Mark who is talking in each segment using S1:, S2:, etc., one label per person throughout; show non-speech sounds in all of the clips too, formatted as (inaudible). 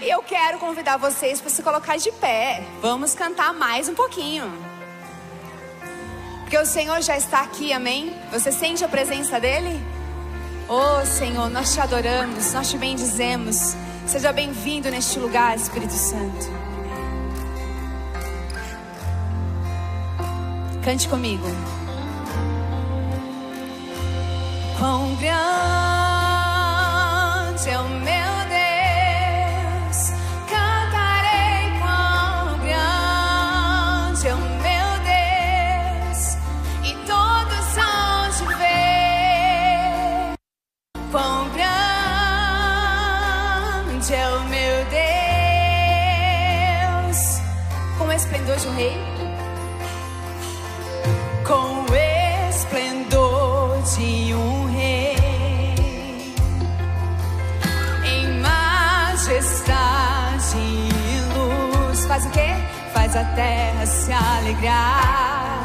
S1: E eu quero convidar vocês para se colocar de pé. Vamos cantar mais um pouquinho. Porque o Senhor já está aqui, amém? Você sente a presença dele? Oh, Senhor, nós te adoramos, nós te bendizemos. Seja bem-vindo neste lugar, Espírito Santo. Cante comigo. Quão grande a terra se alegrar,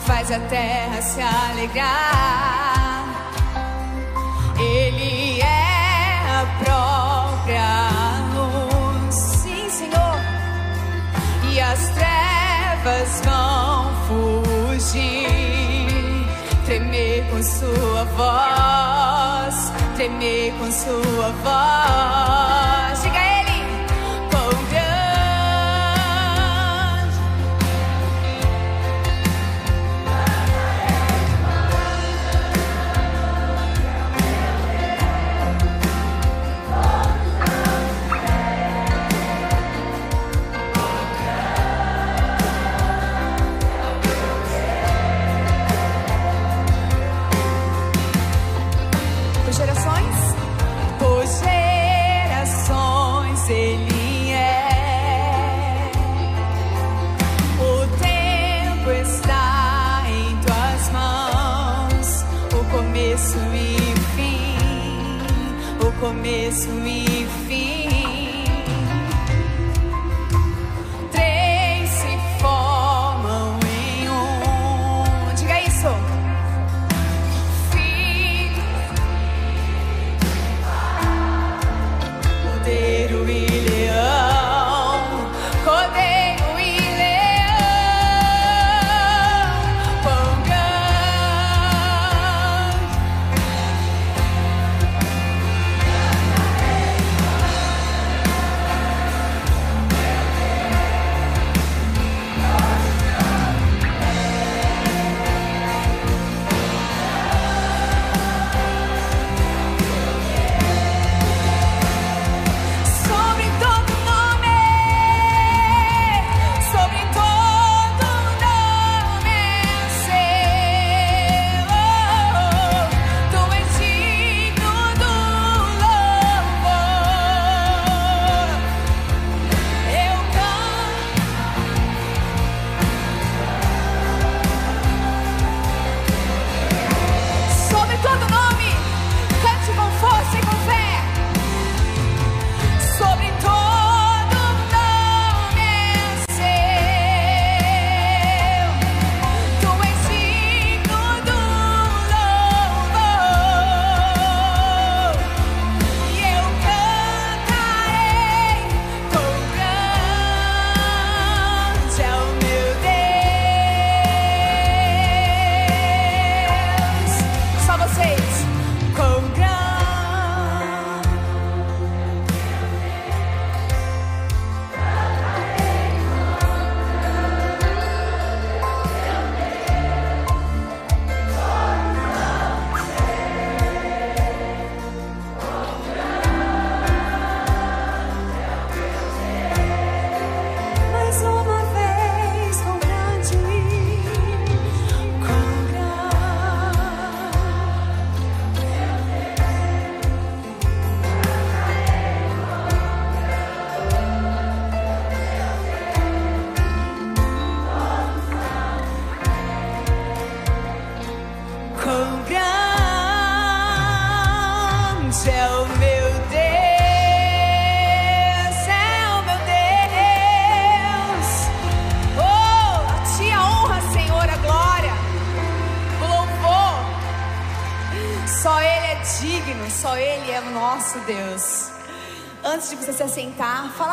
S1: faz a terra se alegrar. Ele é a própria luz, sim, Senhor, e as trevas vão fugir, tremer com sua voz, tremer com sua voz.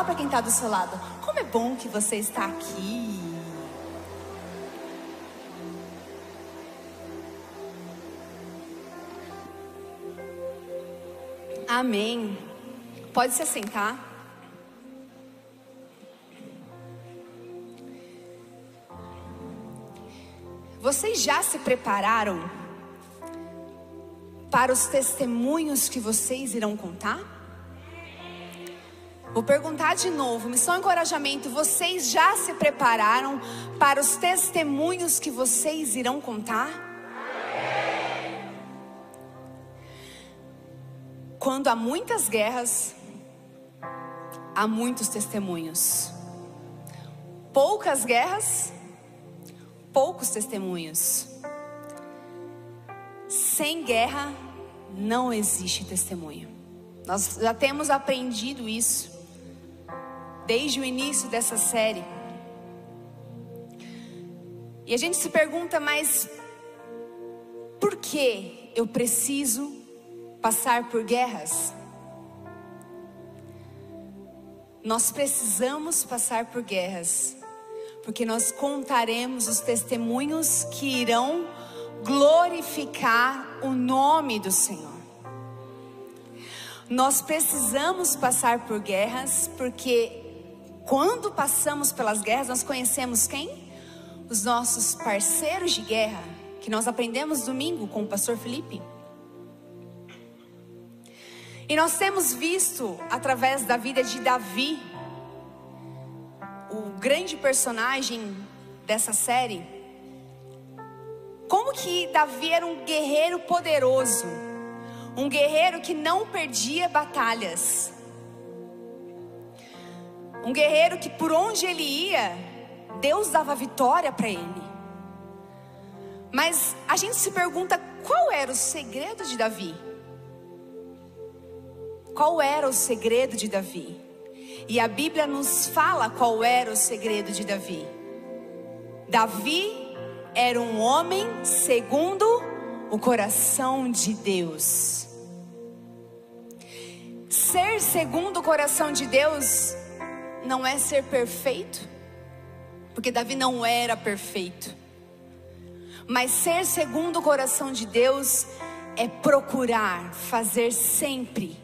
S1: Para quem está do seu lado. Como é bom que você está aqui. Amém. Pode se assentar. Vocês já se prepararam para os testemunhos que vocês irão contar? Vou perguntar de novo, missão encorajamento, vocês já se prepararam para os testemunhos que vocês irão contar? Quando há muitas guerras, há muitos testemunhos. Poucas guerras, poucos testemunhos. Sem guerra não existe testemunho. Nós já temos aprendido isso desde o início dessa série. E a gente se pergunta, mas por que eu preciso passar por guerras? Nós precisamos passar por guerras porque nós contaremos os testemunhos que irão glorificar o nome do Senhor. Nós precisamos passar por guerras, porque quando passamos pelas guerras, nós conhecemos quem? Os nossos parceiros de guerra, que nós aprendemos domingo com o pastor Felipe. E nós temos visto através da vida de Davi, o grande personagem dessa série, como que Davi era um guerreiro poderoso, um guerreiro que não perdia batalhas, um guerreiro que por onde ele ia, Deus dava vitória para ele. Mas a gente se pergunta qual era o segredo de Davi? Qual era o segredo de Davi? E a Bíblia nos fala qual era o segredo de Davi. Davi era um homem segundo o coração de Deus. Ser segundo o coração de Deus não é ser perfeito, porque Davi não era perfeito. Mas ser segundo o coração de Deus é procurar fazer sempre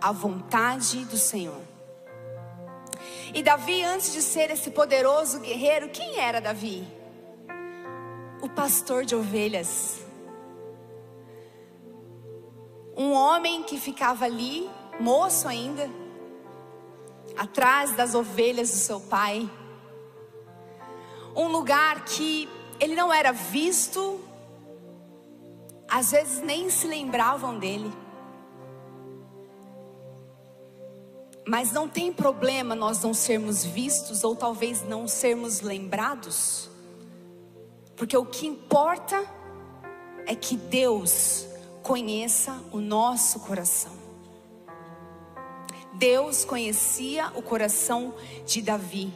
S1: a vontade do Senhor. E Davi, antes de ser esse poderoso guerreiro, quem era Davi? O pastor de ovelhas. Um homem que ficava ali, moço ainda, atrás das ovelhas do seu pai. Um lugar que ele não era visto, às vezes nem se lembravam dele. Mas não tem problema nós não sermos vistos ou talvez não sermos lembrados, porque o que importa é que Deus conheça o nosso coração. Deus conhecia o coração de Davi.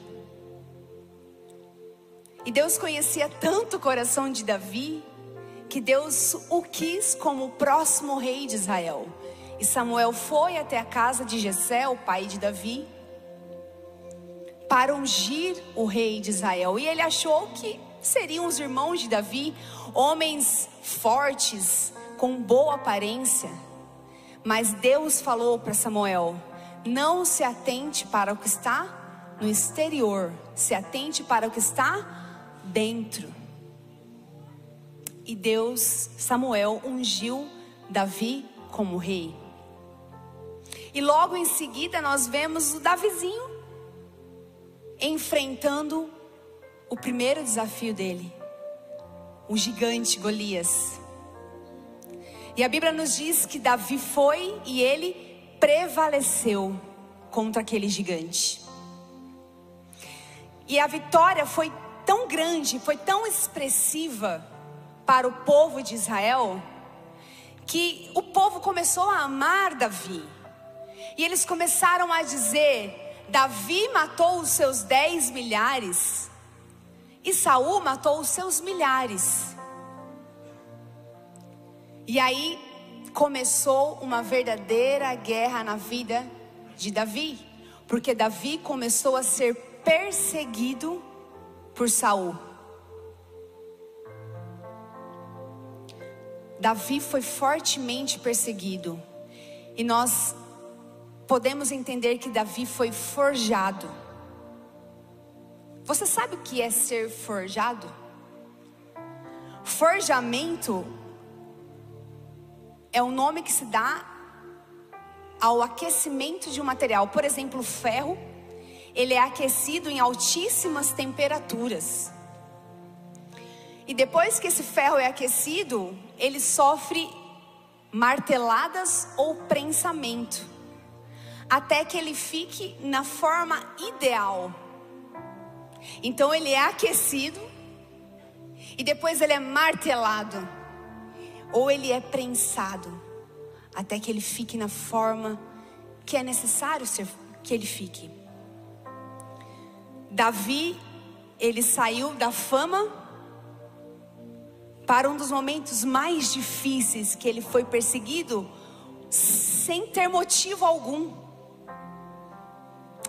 S1: E Deus conhecia tanto o coração de Davi, que Deus o quis como o próximo rei de Israel. E Samuel foi até a casa de Jessé, o pai de Davi, para ungir o rei de Israel. E ele achou que seriam os irmãos de Davi, homens fortes, com boa aparência. Mas Deus falou para Samuel: não se atente para o que está no exterior, se atente para o que está dentro. E Deus, Samuel, ungiu Davi como rei. E logo em seguida nós vemos o Davizinho enfrentando o primeiro desafio dele, o gigante Golias. E a Bíblia nos diz que Davi foi e ele prevaleceu contra aquele gigante. E a vitória foi tão grande, foi tão expressiva para o povo de Israel, que o povo começou a amar Davi. E eles começaram a dizer: Davi matou os seus dez milhares e Saul matou os seus milhares. E aí começou uma verdadeira guerra na vida de Davi, porque Davi começou a ser perseguido por Saul. Davi foi fortemente perseguido. E nós podemos entender que Davi foi forjado. Você sabe o que é ser forjado? Forjamento é o nome que se dá ao aquecimento de um material. Por exemplo, o ferro, ele é aquecido em altíssimas temperaturas. E depois que esse ferro é aquecido, ele sofre marteladas ou prensamento, até que ele fique na forma ideal. Então ele é aquecido e depois ele é martelado ou ele é prensado até que ele fique na forma que é necessário ser, que ele fique. Davi, ele saiu da fama para um dos momentos mais difíceis que ele foi perseguido sem ter motivo algum.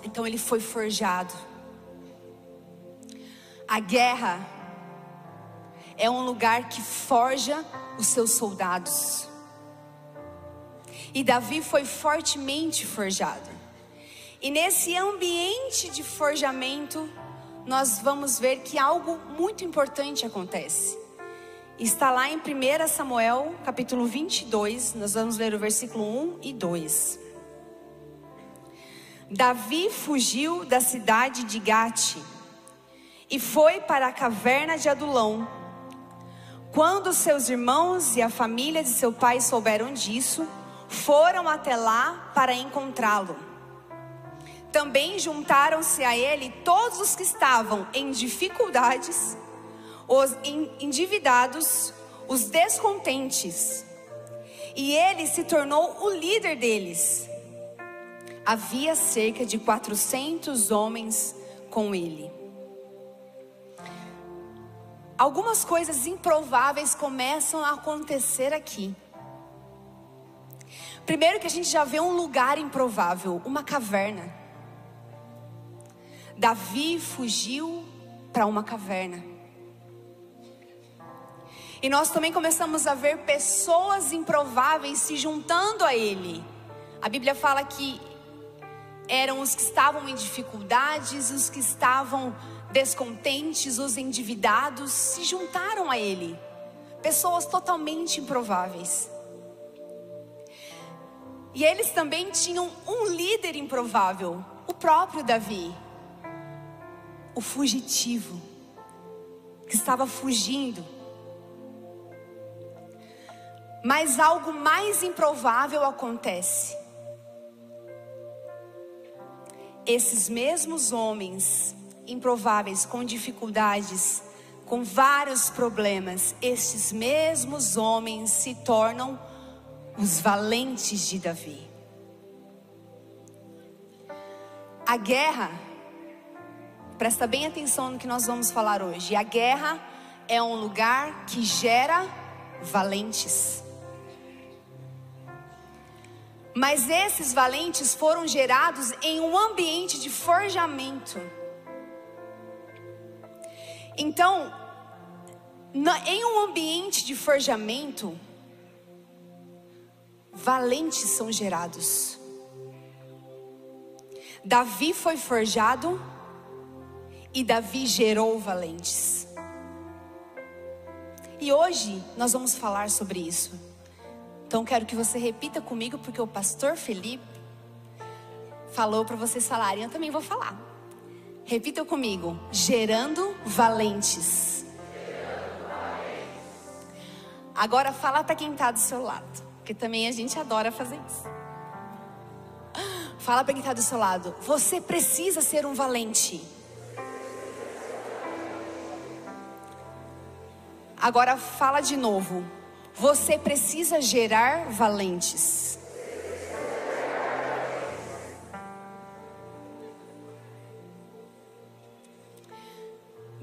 S1: Então ele foi forjado. A guerra é um lugar que forja os seus soldados. E Davi foi fortemente forjado. E nesse ambiente de forjamento, nós vamos ver que algo muito importante acontece. Está lá em 1 Samuel, capítulo 22, nós vamos ler o versículo 1 e 2. Davi fugiu da cidade de Gate e foi para a caverna de Adulão. Quando seus irmãos e a família de seu pai souberam disso, foram até lá para encontrá-lo. Também juntaram-se a ele todos os que estavam em dificuldades, os endividados, os descontentes. E ele se tornou o líder deles. Havia cerca de 400 homens com ele algumas coisas improváveis começam a acontecer aqui. Primeiro que a gente já vê um lugar improvável, uma caverna. Davi fugiu para uma caverna. E nós também começamos a ver pessoas improváveis se juntando a ele. A Bíblia fala que eram os que estavam em dificuldades, os que estavam descontentes, os endividados se juntaram a ele. Pessoas totalmente improváveis. E eles também tinham um líder improvável, o próprio Davi, o fugitivo, que estava fugindo. Mas algo mais improvável acontece. Esses mesmos homens improváveis, com dificuldades, com vários problemas, estes mesmos homens se tornam os valentes de Davi. A guerra, presta bem atenção no que nós vamos falar hoje. A guerra é um lugar que gera valentes. Mas esses valentes foram gerados em um ambiente de forjamento. Então, em um ambiente de forjamento, valentes são gerados. Davi foi forjado e Davi gerou valentes. E hoje nós vamos falar sobre isso. Então quero que você repita comigo, porque o pastor Felipe falou para vocês falarem, eu também vou falar. Repita comigo: gerando valentes. Agora fala para quem está do seu lado, porque também a gente adora fazer isso. Fala para quem está do seu lado: você precisa ser um valente. Agora fala de novo: você precisa gerar valentes.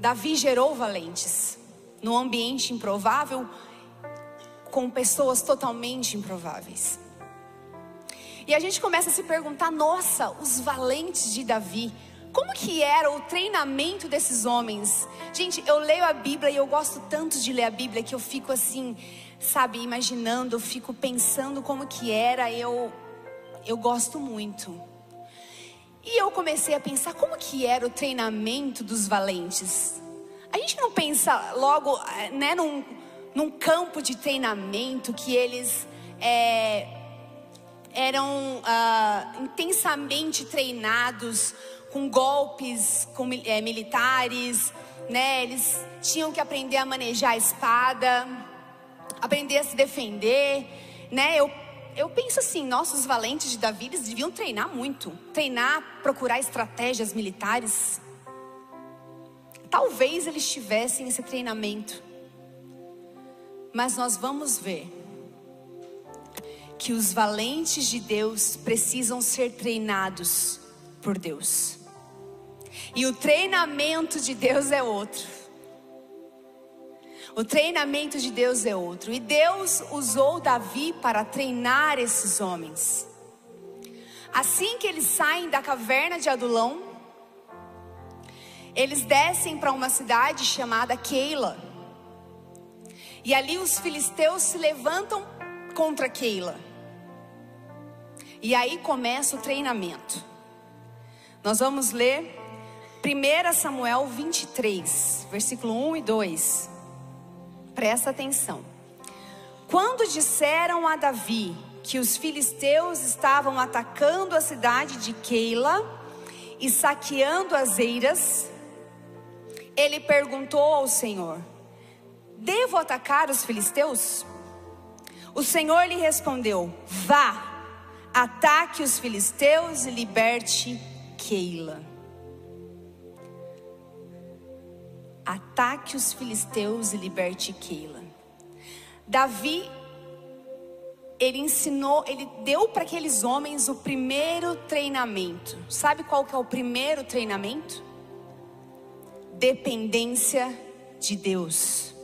S1: Davi gerou valentes num ambiente improvável com pessoas totalmente improváveis. E a gente começa a se perguntar: nossa, os valentes de Davi. Como que era o treinamento desses homens? Gente, eu leio a Bíblia e eu gosto tanto de ler a Bíblia que eu fico assim, sabe, imaginando, eu fico pensando como que era, eu eu gosto muito. E eu comecei a pensar como que era o treinamento dos valentes. A gente não pensa logo, né, num, num campo de treinamento que eles é, eram ah, intensamente treinados com golpes com, é, militares, né? Eles tinham que aprender a manejar a espada, aprender a se defender, né? Eu, eu penso assim, nossos valentes de Davi, eles deviam treinar muito, treinar, procurar estratégias militares. Talvez eles tivessem esse treinamento, mas nós vamos ver que os valentes de Deus precisam ser treinados por Deus. E o treinamento de Deus é outro. O treinamento de Deus é outro. E Deus usou Davi para treinar esses homens. Assim que eles saem da caverna de Adulão, eles descem para uma cidade chamada Keila. E ali os filisteus se levantam contra Keila. E aí começa o treinamento. Nós vamos ler 1 Samuel 23, versículo 1 e 2. Presta atenção. Quando disseram a Davi que os filisteus estavam atacando a cidade de Keila e saqueando as eiras, ele perguntou ao Senhor: Devo atacar os filisteus? O Senhor lhe respondeu: Vá, ataque os filisteus e liberte Keila. Ataque os filisteus e liberte Keila. Davi, ele ensinou, ele deu para aqueles homens o primeiro treinamento. Sabe qual que é o primeiro treinamento? Dependência de Deus.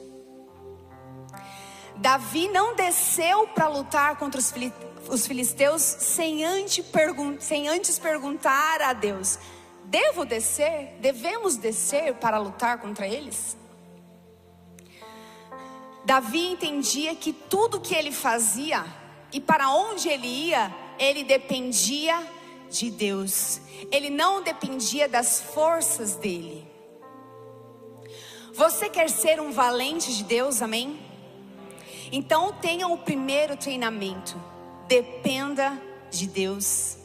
S1: Davi não desceu para lutar contra os filisteus sem antes, sem antes perguntar a Deus: Devo descer? Devemos descer para lutar contra eles? Davi entendia que tudo que ele fazia e para onde ele ia, ele dependia de Deus. Ele não dependia das forças dele. Você quer ser um valente de Deus, amém? Então tenha o primeiro treinamento. Dependa de Deus.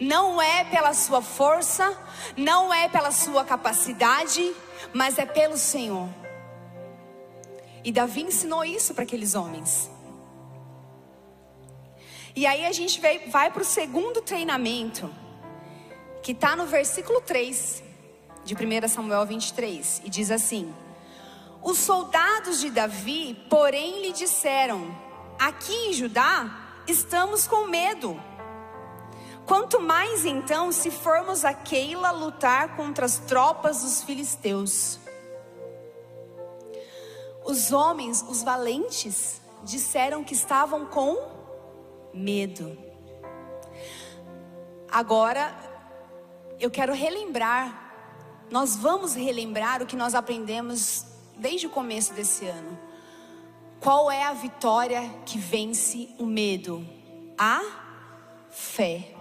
S1: Não é pela sua força, não é pela sua capacidade, mas é pelo Senhor. E Davi ensinou isso para aqueles homens. E aí a gente vai para o segundo treinamento, que está no versículo 3 de 1 Samuel 23, e diz assim: Os soldados de Davi, porém, lhe disseram: Aqui em Judá estamos com medo Quanto mais então se formos a Keila lutar contra as tropas dos filisteus. Os homens, os valentes, disseram que estavam com medo. Agora, eu quero relembrar, nós vamos relembrar o que nós aprendemos desde o começo desse ano. Qual é a vitória que vence o medo? A fé.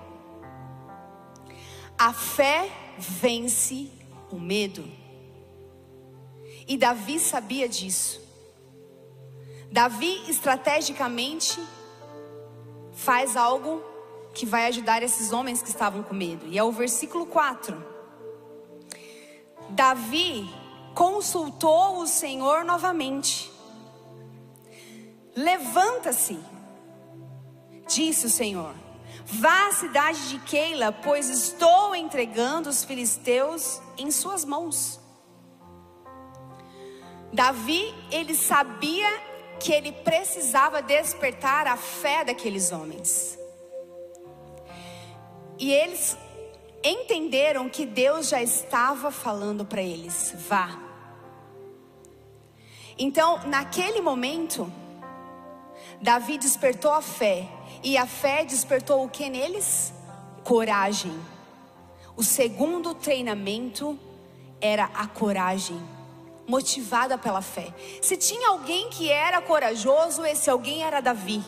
S1: A fé vence o medo. E Davi sabia disso. Davi estrategicamente faz algo que vai ajudar esses homens que estavam com medo. E é o versículo 4. Davi consultou o Senhor novamente. Levanta-se, disse o Senhor. Vá à cidade de Keila, pois estou entregando os filisteus em suas mãos. Davi, ele sabia que ele precisava despertar a fé daqueles homens. E eles entenderam que Deus já estava falando para eles: vá. Então, naquele momento, Davi despertou a fé, e a fé despertou o que neles? Coragem. O segundo treinamento era a coragem, motivada pela fé. Se tinha alguém que era corajoso, esse alguém era Davi.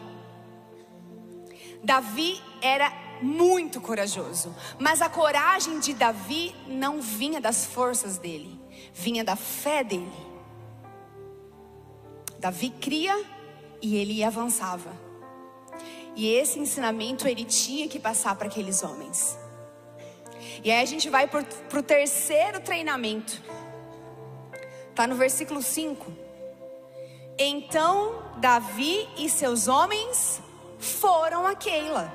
S1: Davi era muito corajoso, mas a coragem de Davi não vinha das forças dele, vinha da fé dele. Davi cria e ele avançava. E esse ensinamento ele tinha que passar para aqueles homens. E aí a gente vai para o terceiro treinamento. Está no versículo 5. Então Davi e seus homens foram a Keila,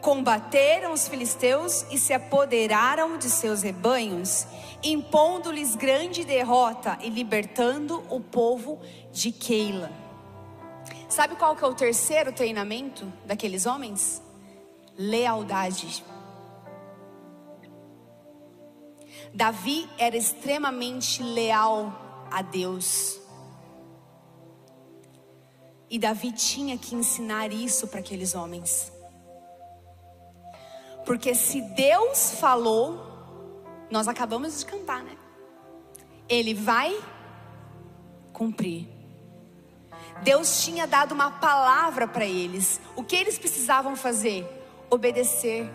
S1: combateram os filisteus e se apoderaram de seus rebanhos, impondo-lhes grande derrota e libertando o povo de Keila. Sabe qual que é o terceiro treinamento daqueles homens? Lealdade. Davi era extremamente leal a Deus. E Davi tinha que ensinar isso para aqueles homens. Porque se Deus falou, nós acabamos de cantar, né? Ele vai cumprir. Deus tinha dado uma palavra para eles. O que eles precisavam fazer? Obedecer.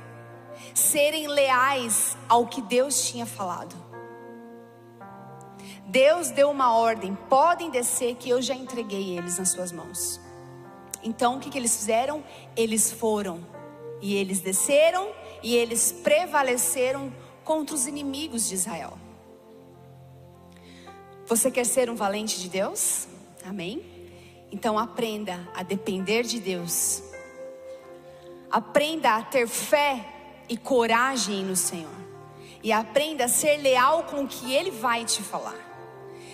S1: Serem leais ao que Deus tinha falado. Deus deu uma ordem: podem descer, que eu já entreguei eles nas suas mãos. Então o que, que eles fizeram? Eles foram, e eles desceram, e eles prevaleceram contra os inimigos de Israel. Você quer ser um valente de Deus? Amém? Então aprenda a depender de Deus. Aprenda a ter fé e coragem no Senhor. E aprenda a ser leal com o que Ele vai te falar.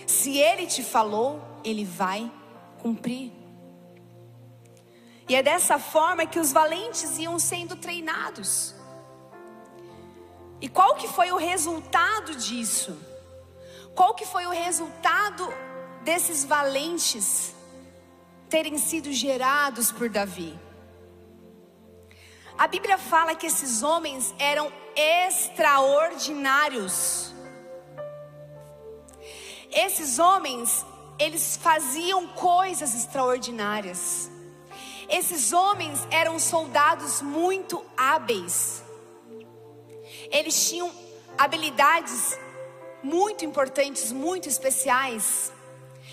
S1: Se Ele te falou, Ele vai cumprir. E é dessa forma que os valentes iam sendo treinados. E qual que foi o resultado disso? Qual que foi o resultado desses valentes terem sido gerados por Davi? A Bíblia fala que esses homens eram extraordinários. Esses homens, eles faziam coisas extraordinárias. Esses homens eram soldados muito hábeis. Eles tinham habilidades muito importantes, muito especiais.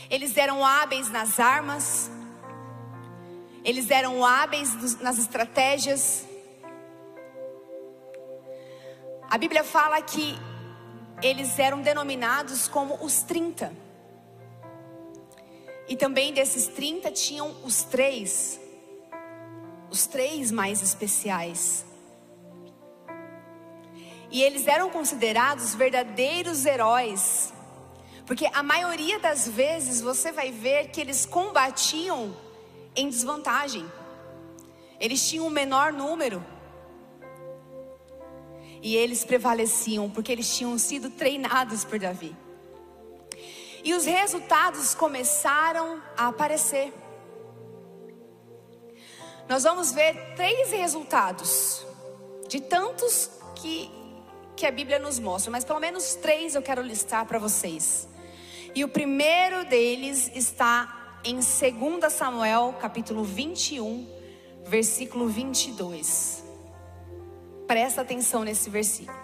S1: Eles eram hábeis nas armas, eles eram hábeis nas estratégias. A Bíblia fala que eles eram denominados como os 30. E também desses 30 tinham os três, os três mais especiais. E eles eram considerados verdadeiros heróis, porque a maioria das vezes você vai ver que eles combatiam em desvantagem, eles tinham um menor número, e eles prevaleciam, porque eles tinham sido treinados por Davi. E os resultados começaram a aparecer. Nós vamos ver três resultados, de tantos que que a Bíblia nos mostra, mas pelo menos três eu quero listar para vocês. E o primeiro deles está em 2 Samuel, capítulo 21, versículo 22. Presta atenção nesse versículo.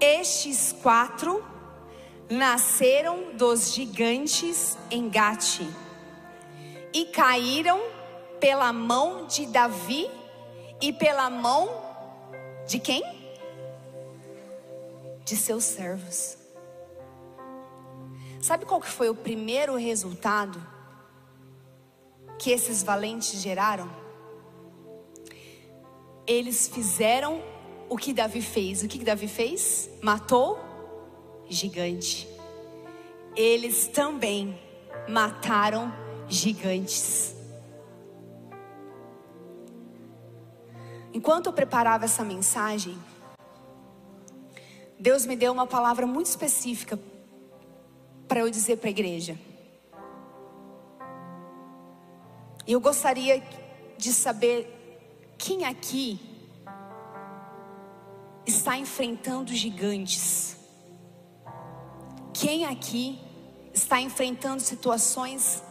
S1: Estes quatro nasceram dos gigantes em Gate e caíram pela mão de Davi e pela mão de quem? de seus servos. Sabe qual que foi o primeiro resultado que esses valentes geraram? Eles fizeram o que Davi fez. O que Davi fez? Matou gigante. Eles também mataram gigantes. Enquanto eu preparava essa mensagem, Deus me deu uma palavra muito específica para eu dizer para a igreja. Eu gostaria de saber quem aqui está enfrentando gigantes. Quem aqui está enfrentando situações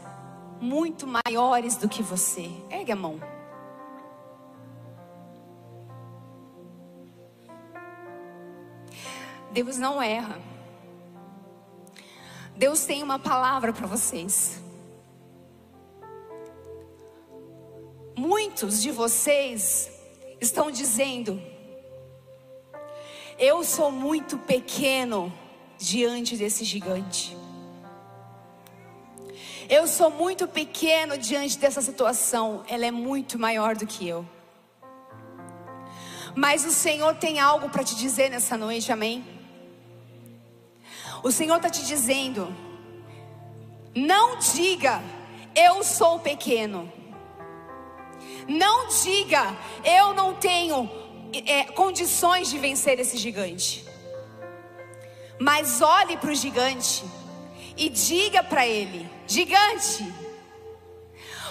S1: muito maiores do que você? Ergue a mão. Deus não erra. Deus tem uma palavra para vocês. Muitos de vocês estão dizendo: Eu sou muito pequeno diante desse gigante. Eu sou muito pequeno diante dessa situação, ela é muito maior do que eu. Mas o Senhor tem algo para te dizer nessa noite, amém? O Senhor está te dizendo: não diga, eu sou pequeno. Não diga, eu não tenho é, condições de vencer esse gigante. Mas olhe para o gigante e diga para ele: Gigante,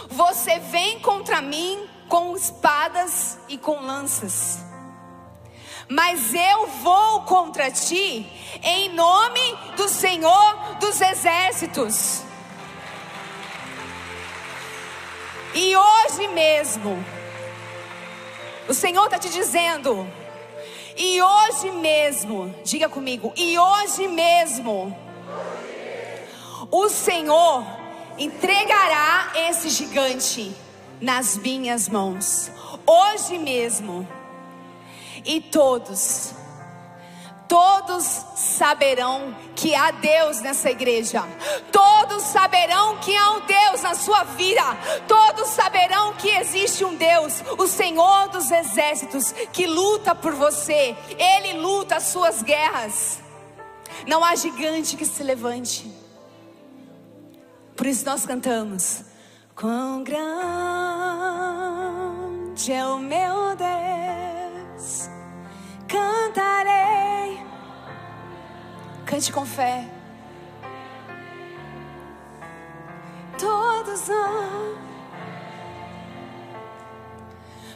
S1: você vem contra mim com espadas e com lanças, mas eu vou contra ti em nome do Senhor dos Exércitos. E hoje mesmo, o Senhor está te dizendo, e hoje mesmo, diga comigo, e hoje mesmo, o Senhor entregará esse gigante nas minhas mãos, hoje mesmo, e todos, todos saberão que há Deus nessa igreja, todos saberão que há um Deus na sua vida, todos saberão que existe um Deus, o Senhor dos exércitos, que luta por você, Ele luta as suas guerras. Não há gigante que se levante. Por isso nós cantamos: Quão grande é o meu Deus, cantarei. Cante com fé. Todos vão.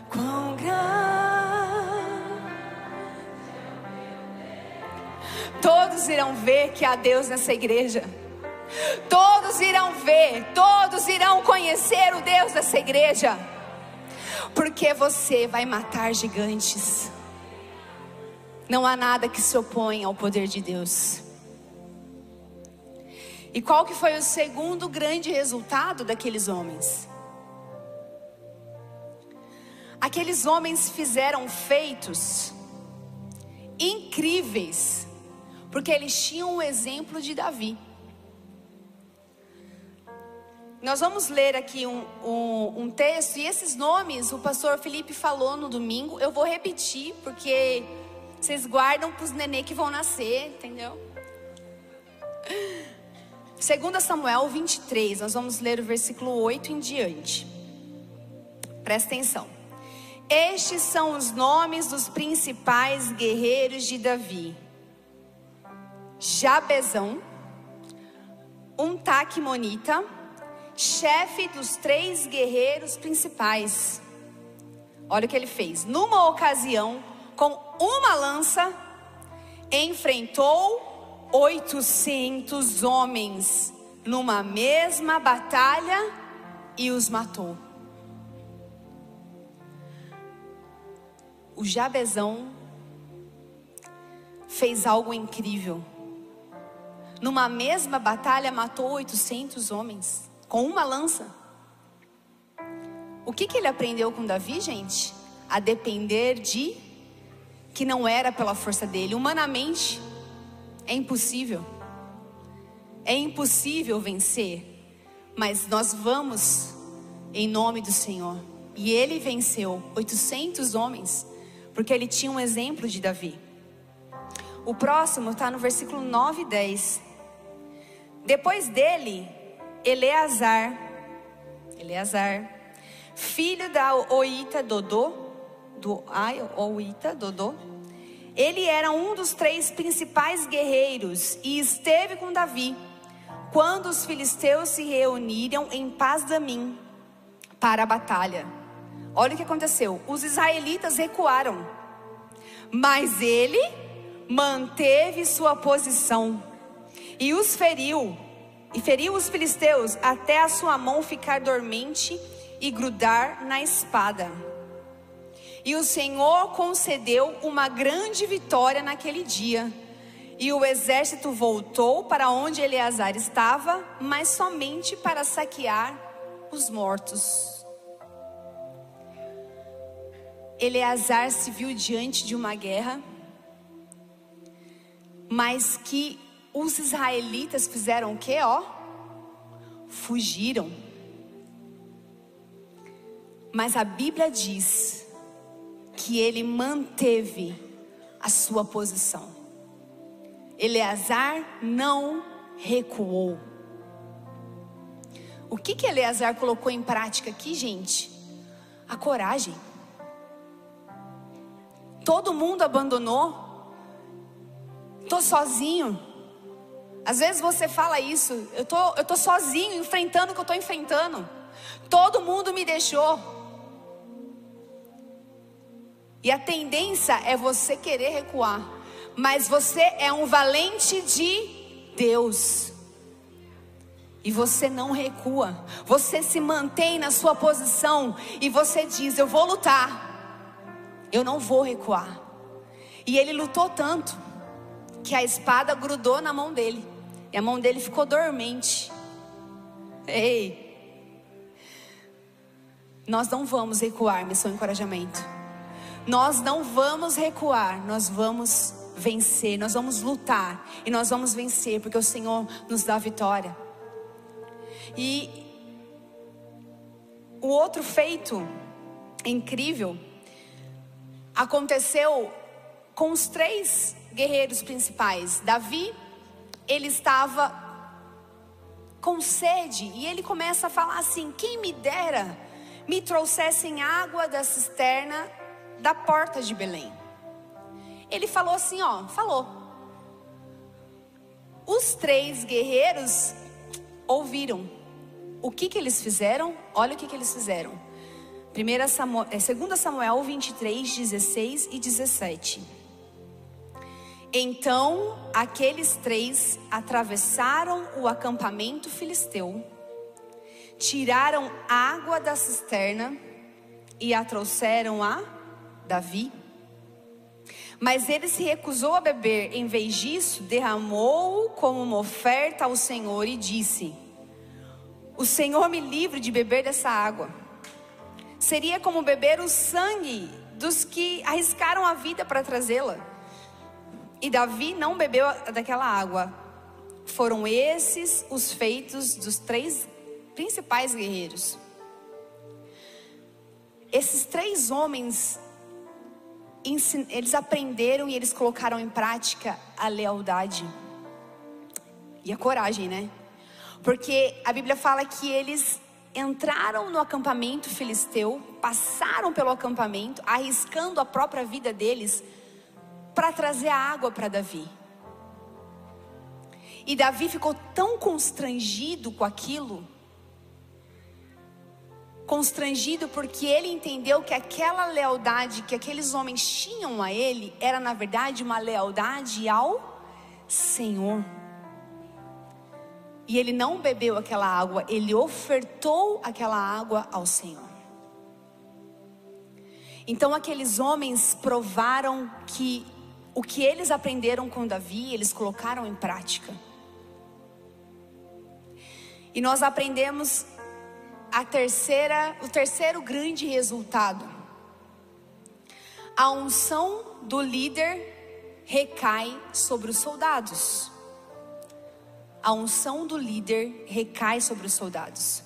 S1: Quão grande. Todos irão ver que há Deus nessa igreja. Todos irão ver, todos irão conhecer o Deus dessa igreja, porque você vai matar gigantes. Não há nada que se oponha ao poder de Deus. E qual que foi o segundo grande resultado daqueles homens? Aqueles homens fizeram feitos incríveis, porque eles tinham o exemplo de Davi. Nós vamos ler aqui um, um, um, texto, e esses nomes o pastor Felipe falou no domingo. Eu vou repetir, porque vocês guardam para os nenê que vão nascer, entendeu? 2 Samuel 23, nós vamos ler o versículo 8 em diante. Presta atenção. Estes são os nomes dos principais guerreiros de Davi: Jabezão, um taquimonita chefe dos três guerreiros principais. Olha o que ele fez. Numa ocasião, com uma lança, enfrentou 800 homens numa mesma batalha e os matou. O Jabezão fez algo incrível. Numa mesma batalha, matou 800 homens com uma lança. O que, que ele aprendeu com Davi, gente? A depender de que não era pela força dele. Humanamente, é impossível. É impossível vencer. Mas nós vamos em nome do Senhor. E ele venceu 800 homens, porque ele tinha um exemplo de Davi. O próximo está no versículo 9 e 10. Depois dele, Eleazar, Eleazar, filho da Oita Dodô, do Ai, Oita Dodô, ele era um dos três principais guerreiros e esteve com Davi quando os filisteus se reuniram em Paz-Damim para a batalha. Olha o que aconteceu: os israelitas recuaram, mas ele manteve sua posição e os feriu, e feriu os filisteus até a sua mão ficar dormente e grudar na espada. E o Senhor concedeu uma grande vitória naquele dia. E o exército voltou para onde Eleazar estava, mas somente para saquear os mortos. Eleazar se viu diante de uma guerra, mas que os israelitas fizeram o que, ó? Fugiram. Mas a Bíblia diz que ele manteve a sua posição. Eleazar não recuou. O que que Eleazar colocou em prática aqui, gente? A coragem. Todo mundo abandonou. Tô sozinho. Às vezes você fala isso, eu tô, eu tô sozinho, enfrentando o que eu tô enfrentando. Todo mundo me deixou. E a tendência é você querer recuar. Mas você é um valente de Deus. E você não recua. Você se mantém na sua posição. E você diz: Eu vou lutar. Eu não vou recuar. E ele lutou tanto. Que a espada grudou na mão dele. E a mão dele ficou dormente. Ei. Nós não vamos recuar, missão encorajamento. Nós não vamos recuar, nós vamos vencer, nós vamos lutar e nós vamos vencer, porque o Senhor nos dá vitória. E o outro feito incrível aconteceu com os três guerreiros principais. Davi, ele estava com sede e ele começa a falar assim: quem me dera me trouxessem água da cisterna da porta de Belém. Ele falou assim, ó, falou. Os três guerreiros ouviram. O que que eles fizeram? Olha o que que eles fizeram. 1 Samuel, 2 Samuel 23, 16 e 17. Então aqueles três atravessaram o acampamento filisteu, tiraram água da cisterna e a trouxeram a Davi. Mas ele se recusou a beber, em vez disso, derramou como uma oferta ao Senhor e disse: o Senhor me livre de beber dessa água. Seria como beber o sangue dos que arriscaram a vida para trazê-la. E Davi não bebeu daquela água. Foram esses os feitos dos três principais guerreiros. Esses três homens, eles aprenderam e eles colocaram em prática a lealdade e a coragem, né? Porque a Bíblia fala que eles entraram no acampamento filisteu, passaram pelo acampamento, arriscando a própria vida deles para trazer a água para Davi. E Davi ficou tão constrangido com aquilo, constrangido porque ele entendeu que aquela lealdade que aqueles homens tinham a ele era na verdade uma lealdade ao Senhor. E ele não bebeu aquela água, ele ofertou aquela água ao Senhor. Então aqueles homens provaram que o que eles aprenderam com Davi, eles colocaram em prática. E nós aprendemos a terceira, o terceiro grande resultado. A unção do líder recai sobre os soldados a unção do líder recai sobre os soldados.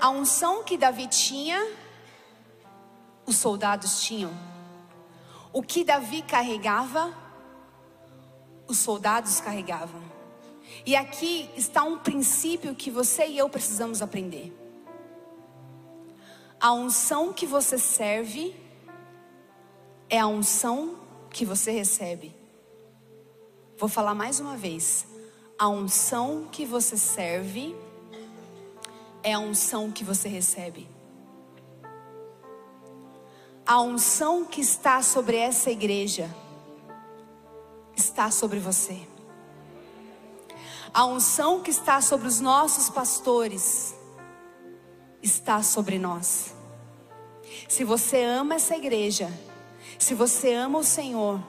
S1: A unção que Davi tinha, os soldados tinham. O que Davi carregava, os soldados carregavam. E aqui está um princípio que você e eu precisamos aprender. A unção que você serve é a unção que você recebe. Vou falar mais uma vez. A unção que você serve é a unção que você recebe. A unção que está sobre essa igreja está sobre você. A unção que está sobre os nossos pastores está sobre nós. Se você ama essa igreja, se você ama o Senhor,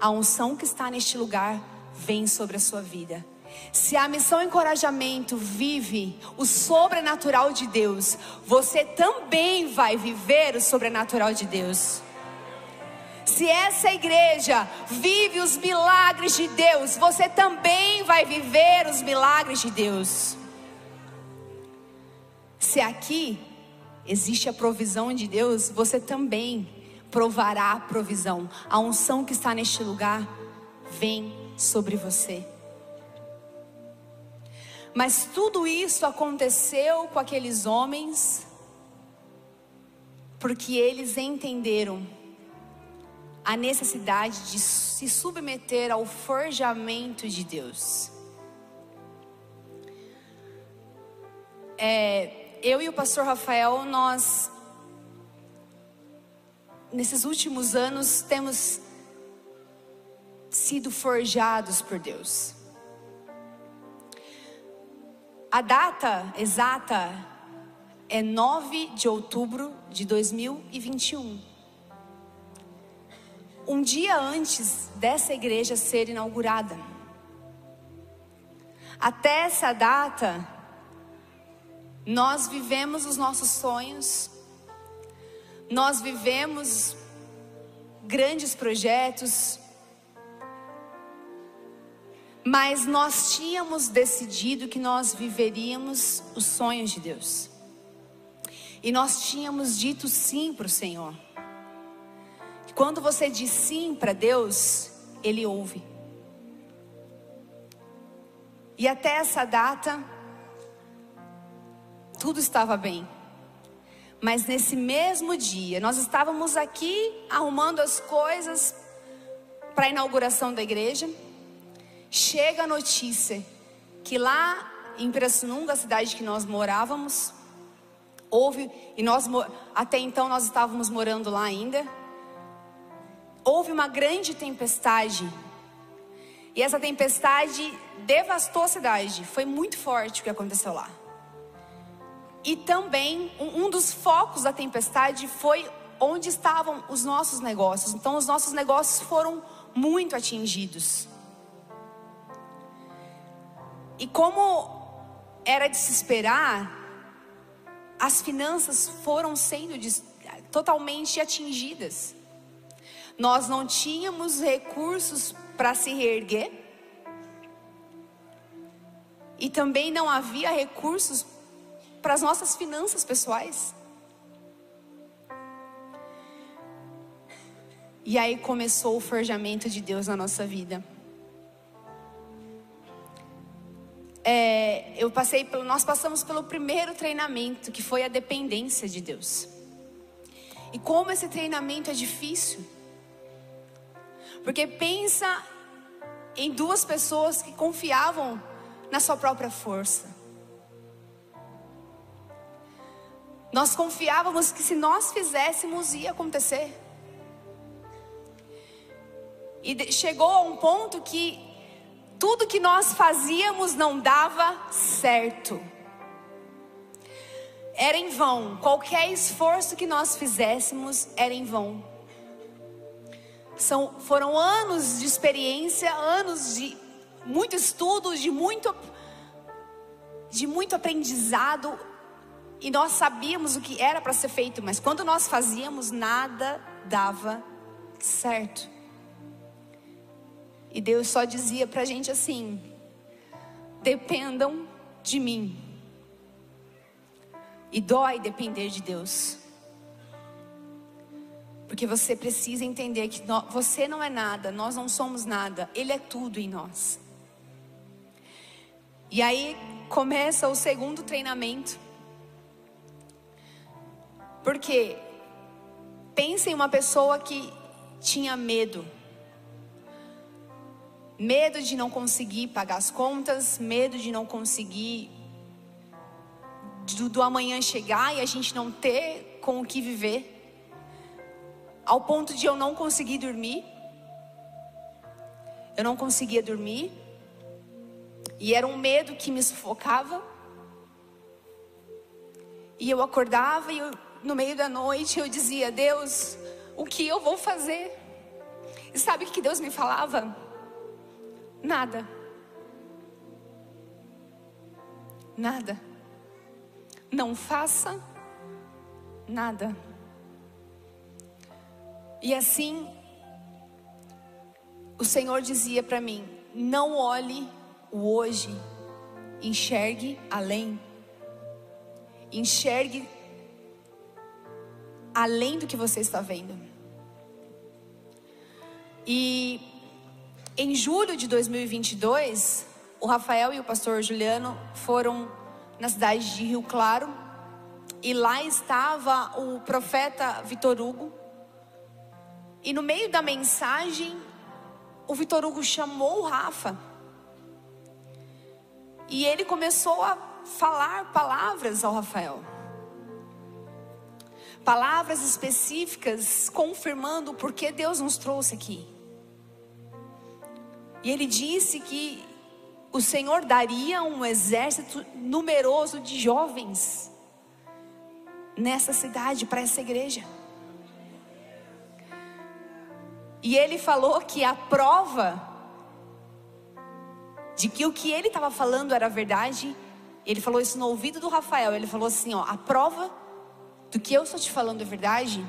S1: a unção que está neste lugar vem sobre a sua vida. Se a missão encorajamento vive o sobrenatural de Deus, você também vai viver o sobrenatural de Deus. Se essa igreja vive os milagres de Deus, você também vai viver os milagres de Deus. Se aqui existe a provisão de Deus, você também provará a provisão. A unção que está neste lugar vem sobre você. Mas tudo isso aconteceu com aqueles homens porque eles entenderam a necessidade de se submeter ao forjamento de Deus. É, eu e o pastor Rafael, nós, nesses últimos anos, temos sido forjados por Deus. A data exata é 9 de outubro de 2021 um dia antes dessa igreja ser inaugurada. Até essa data, nós vivemos os nossos sonhos, nós vivemos grandes projetos, mas nós tínhamos decidido que nós viveríamos os sonhos de Deus, e nós tínhamos dito sim para o Senhor. Quando você diz sim para Deus, Ele ouve. E até essa data, tudo estava bem. Mas nesse mesmo dia, nós estávamos aqui arrumando as coisas para a inauguração da igreja. Chega a notícia que lá em Pirassununga, a cidade que nós morávamos, houve, e nós até então nós estávamos morando lá ainda, houve uma grande tempestade. E essa tempestade devastou a cidade. Foi muito forte o que aconteceu lá. E também um, dos focos da tempestade foi onde estavam os nossos negócios. Então os nossos negócios foram muito atingidos. E como era de se esperar, as finanças foram sendo totalmente atingidas. Nós não tínhamos recursos para se reerguer. E também não havia recursos para as nossas finanças pessoais. E aí começou o forjamento de Deus na nossa vida. É, eu passei pelo, nós passamos pelo primeiro treinamento, que foi a dependência de Deus. E como esse treinamento é difícil. Porque pensa em duas pessoas que confiavam na sua própria força. Nós confiávamos que se nós fizéssemos ia acontecer. E chegou a um ponto que tudo que nós fazíamos não dava certo. Era em vão. Qualquer esforço que nós fizéssemos era em vão. São, foram anos de experiência, anos de muito estudo, de muito, de muito aprendizado. E nós sabíamos o que era para ser feito, mas quando nós fazíamos, nada dava certo. E Deus só dizia para a gente assim: dependam de mim. E dói depender de Deus. Porque você precisa entender que você não é nada, nós não somos nada, Ele é tudo em nós. E aí começa o segundo treinamento. Porque pense em uma pessoa que tinha medo. Medo de não conseguir pagar as contas, medo de não conseguir do, do amanhã chegar e a gente não ter com o que viver ao ponto de eu não conseguir dormir. Eu não conseguia dormir. E era um medo que me sufocava. E eu acordava e eu, no meio da noite eu dizia: Deus, o que eu vou fazer? E sabe o que Deus me falava? Nada. Nada. Não faça nada. E assim, o Senhor dizia para mim: não olhe o hoje, enxergue além. Enxergue além do que você está vendo. E em julho de 2022, o Rafael e o pastor Juliano foram na cidade de Rio Claro e lá estava o profeta Vitor Hugo. E no meio da mensagem, o Vitor Hugo chamou o Rafa. E ele começou a falar palavras ao Rafael. Palavras específicas confirmando por que Deus nos trouxe aqui. E ele disse que o Senhor daria um exército numeroso de jovens nessa cidade, para essa igreja. E ele falou que a prova de que o que ele estava falando era verdade ele falou isso no ouvido do Rafael. Ele falou assim: ó, a prova do que eu estou te falando é verdade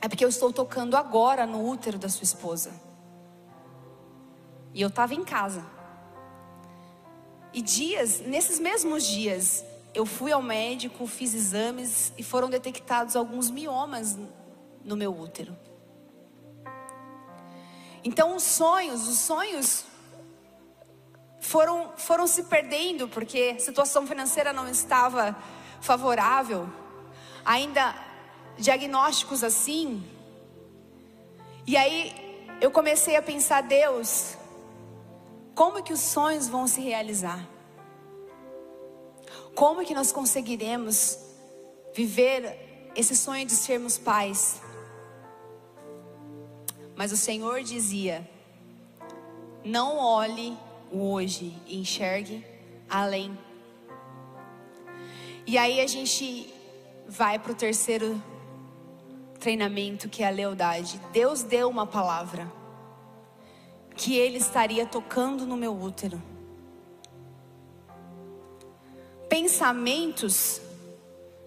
S1: é porque eu estou tocando agora no útero da sua esposa. E eu estava em casa. E dias, nesses mesmos dias, eu fui ao médico, fiz exames e foram detectados alguns miomas no meu útero. Então os sonhos, os sonhos foram, foram se perdendo porque a situação financeira não estava favorável, ainda diagnósticos assim. E aí eu comecei a pensar, Deus, como que os sonhos vão se realizar? Como que nós conseguiremos viver esse sonho de sermos pais? Mas o Senhor dizia: não olhe hoje e enxergue além. E aí a gente vai para o terceiro treinamento, que é a lealdade. Deus deu uma palavra que Ele estaria tocando no meu útero. Pensamentos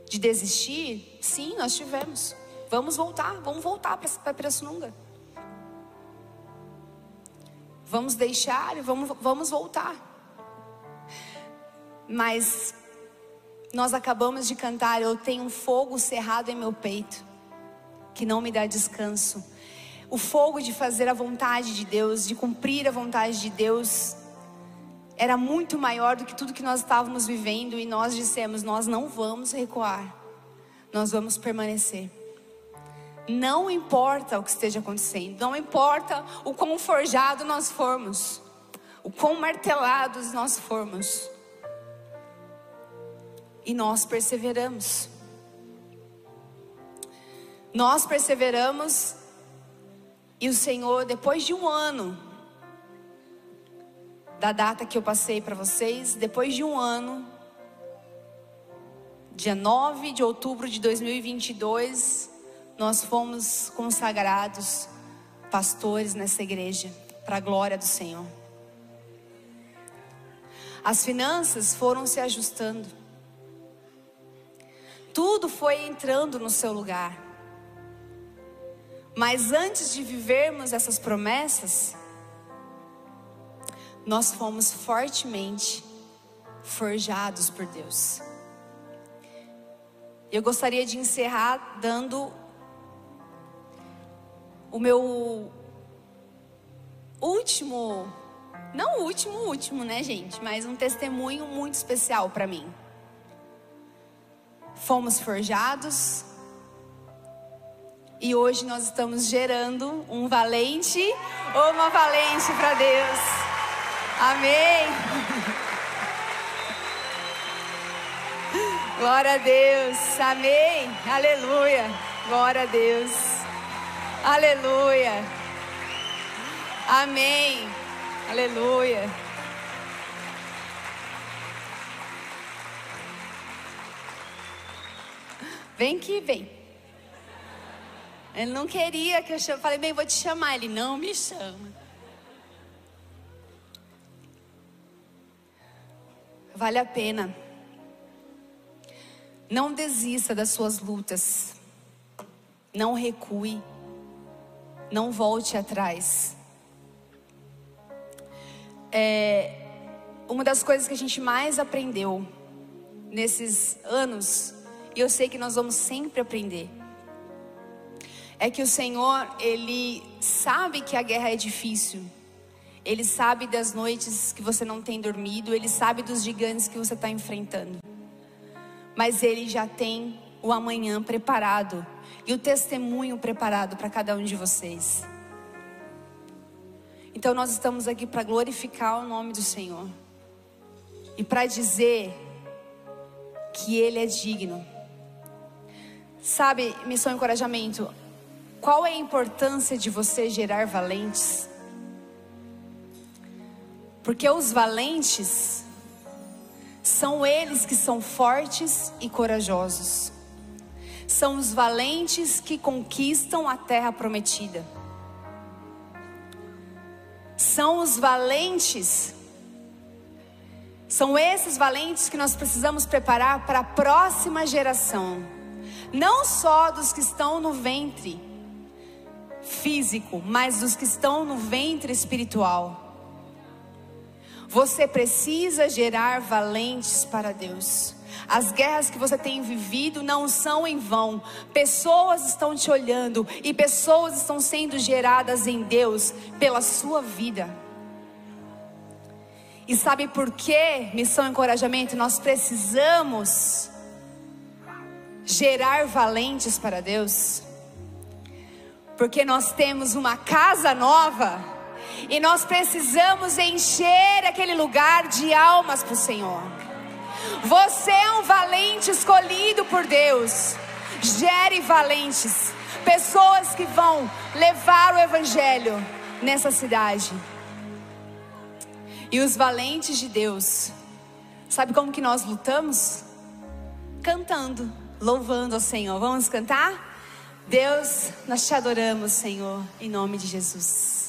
S1: de desistir, sim, nós tivemos. Vamos voltar, vamos voltar para Pirassununga. Vamos deixar e vamos, vamos voltar. Mas nós acabamos de cantar, eu tenho um fogo cerrado em meu peito, que não me dá descanso. O fogo de fazer a vontade de Deus, de cumprir a vontade de Deus, era muito maior do que tudo que nós estávamos vivendo e nós dissemos: nós não vamos recuar, nós vamos permanecer. Não importa o que esteja acontecendo, não importa o quão forjado nós formos, o quão martelados nós formos, e nós perseveramos. Nós perseveramos, e o Senhor, depois de um ano, da data que eu passei para vocês, depois de um ano, dia 9 de outubro de 2022, nós fomos consagrados pastores nessa igreja, para a glória do Senhor. As finanças foram se ajustando, tudo foi entrando no seu lugar. Mas antes de vivermos essas promessas, nós fomos fortemente forjados por Deus. Eu gostaria de encerrar dando o meu último, não o último, último, né, gente, mas um testemunho muito especial para mim. Fomos forjados e hoje nós estamos gerando um valente ou uma valente para Deus. Amém. (laughs) Glória a Deus. Amém. Aleluia. Glória a Deus. Aleluia. Amém. Aleluia. Vem que vem. Ele não queria que eu chame. Falei, bem, vou te chamar. Ele não me chama. Vale a pena. Não desista das suas lutas. Não recue. Não volte atrás. É, uma das coisas que a gente mais aprendeu nesses anos, e eu sei que nós vamos sempre aprender, é que o Senhor, Ele sabe que a guerra é difícil. Ele sabe das noites que você não tem dormido, Ele sabe dos gigantes que você está enfrentando. Mas Ele já tem o amanhã preparado e o testemunho preparado para cada um de vocês. Então nós estamos aqui para glorificar o nome do Senhor e para dizer que Ele é digno. Sabe, missão encorajamento, qual é a importância de você gerar valentes? Porque os valentes são eles que são fortes e corajosos. São os valentes que conquistam a terra prometida. São os valentes. São esses valentes que nós precisamos preparar para a próxima geração. Não só dos que estão no ventre físico, mas dos que estão no ventre espiritual. Você precisa gerar valentes para Deus. As guerras que você tem vivido não são em vão. Pessoas estão te olhando e pessoas estão sendo geradas em Deus pela sua vida. E sabe por que, missão e encorajamento, nós precisamos gerar valentes para Deus? Porque nós temos uma casa nova e nós precisamos encher aquele lugar de almas para o Senhor. Você é um valente escolhido por Deus. Gere valentes, pessoas que vão levar o Evangelho nessa cidade. E os valentes de Deus, sabe como que nós lutamos? Cantando, louvando ao Senhor. Vamos cantar? Deus, nós te adoramos, Senhor, em nome de Jesus.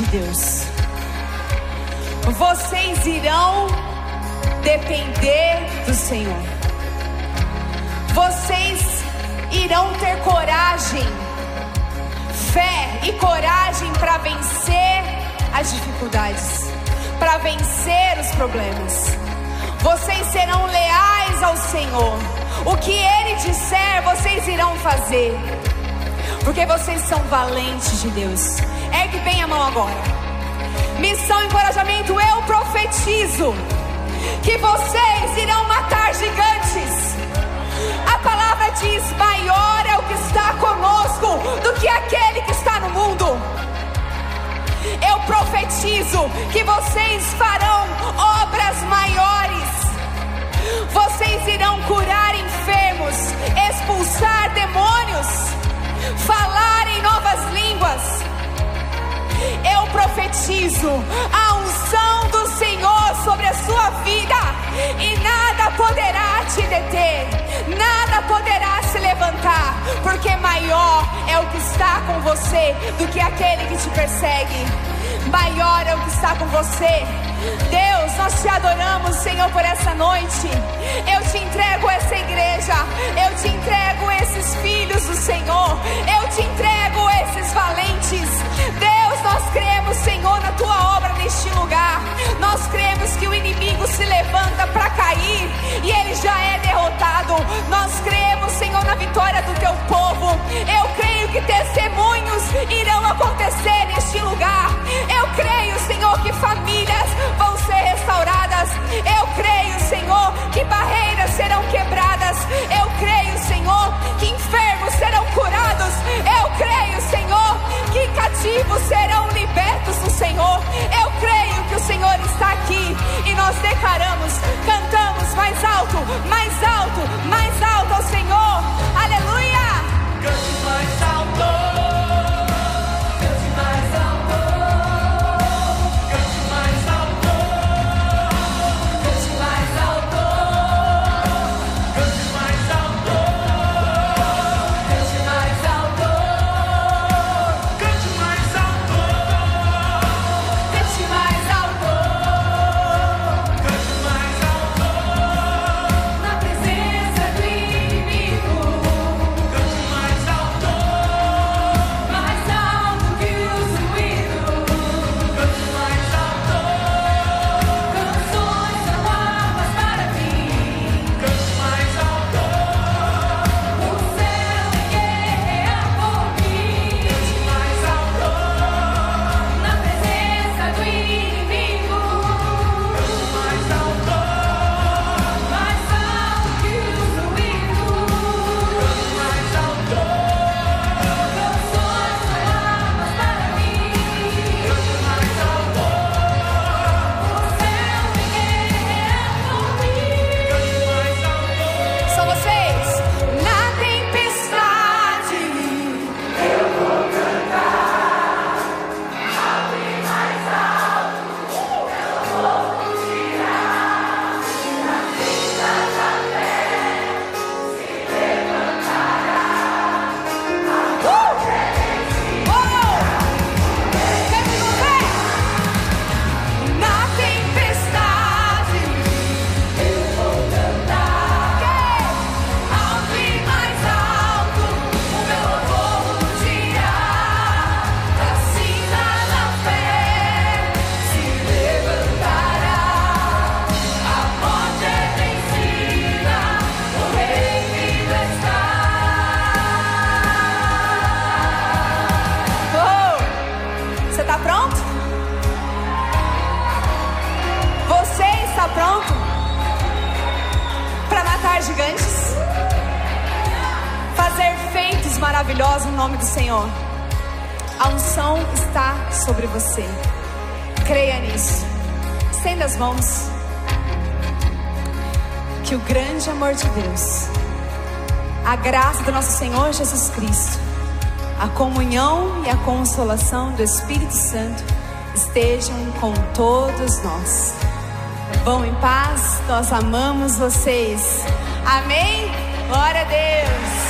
S1: De Deus. Vocês irão depender do Senhor. Vocês irão ter coragem, fé e coragem para vencer as dificuldades, para vencer os problemas. Vocês serão leais ao Senhor. O que Ele disser, vocês irão fazer. Porque vocês são valentes de Deus. Mão agora. Missão encorajamento, eu profetizo que vocês irão matar gigantes. A palavra diz: maior é o que está conosco do que aquele que está no mundo. Eu profetizo que vocês farão obras maiores. Vocês irão curar enfermos, expulsar demônios, falar em novas línguas eu profetizo a unção do Senhor sobre a sua vida, e nada poderá te deter, nada poderá se levantar, porque maior é o que está com você do que aquele que te persegue. Maior é o que está com você. Deus, nós te adoramos, Senhor, por essa noite. Eu te entrego essa igreja, eu te entrego esses filhos do Senhor, eu te entrego esses valentes. Deus, nós cremos, Senhor, na tua obra neste lugar. Nós cremos que o inimigo se levanta para cair e ele já é derrotado. Nós cremos, Senhor, na vitória do teu povo. Eu creio que testemunhos irão acontecer neste lugar. Eu creio, Senhor, que famílias vão ser restauradas. Eu creio, Senhor, que barreiras serão quebradas. Eu creio, Senhor, que serão curados. Eu creio, Senhor, que cativos serão libertos no Senhor. Eu creio que o Senhor está aqui e nós declaramos, cantamos mais alto, mais alto, mais alto ao Senhor. Aleluia!
S2: Cante mais alto.
S1: Nome do Senhor. A unção está sobre você. Creia nisso. Estenda as mãos. Que o grande amor de Deus, a graça do nosso Senhor Jesus Cristo, a comunhão e a consolação do Espírito Santo estejam com todos nós. Vão em paz, nós amamos vocês. Amém? Glória a Deus.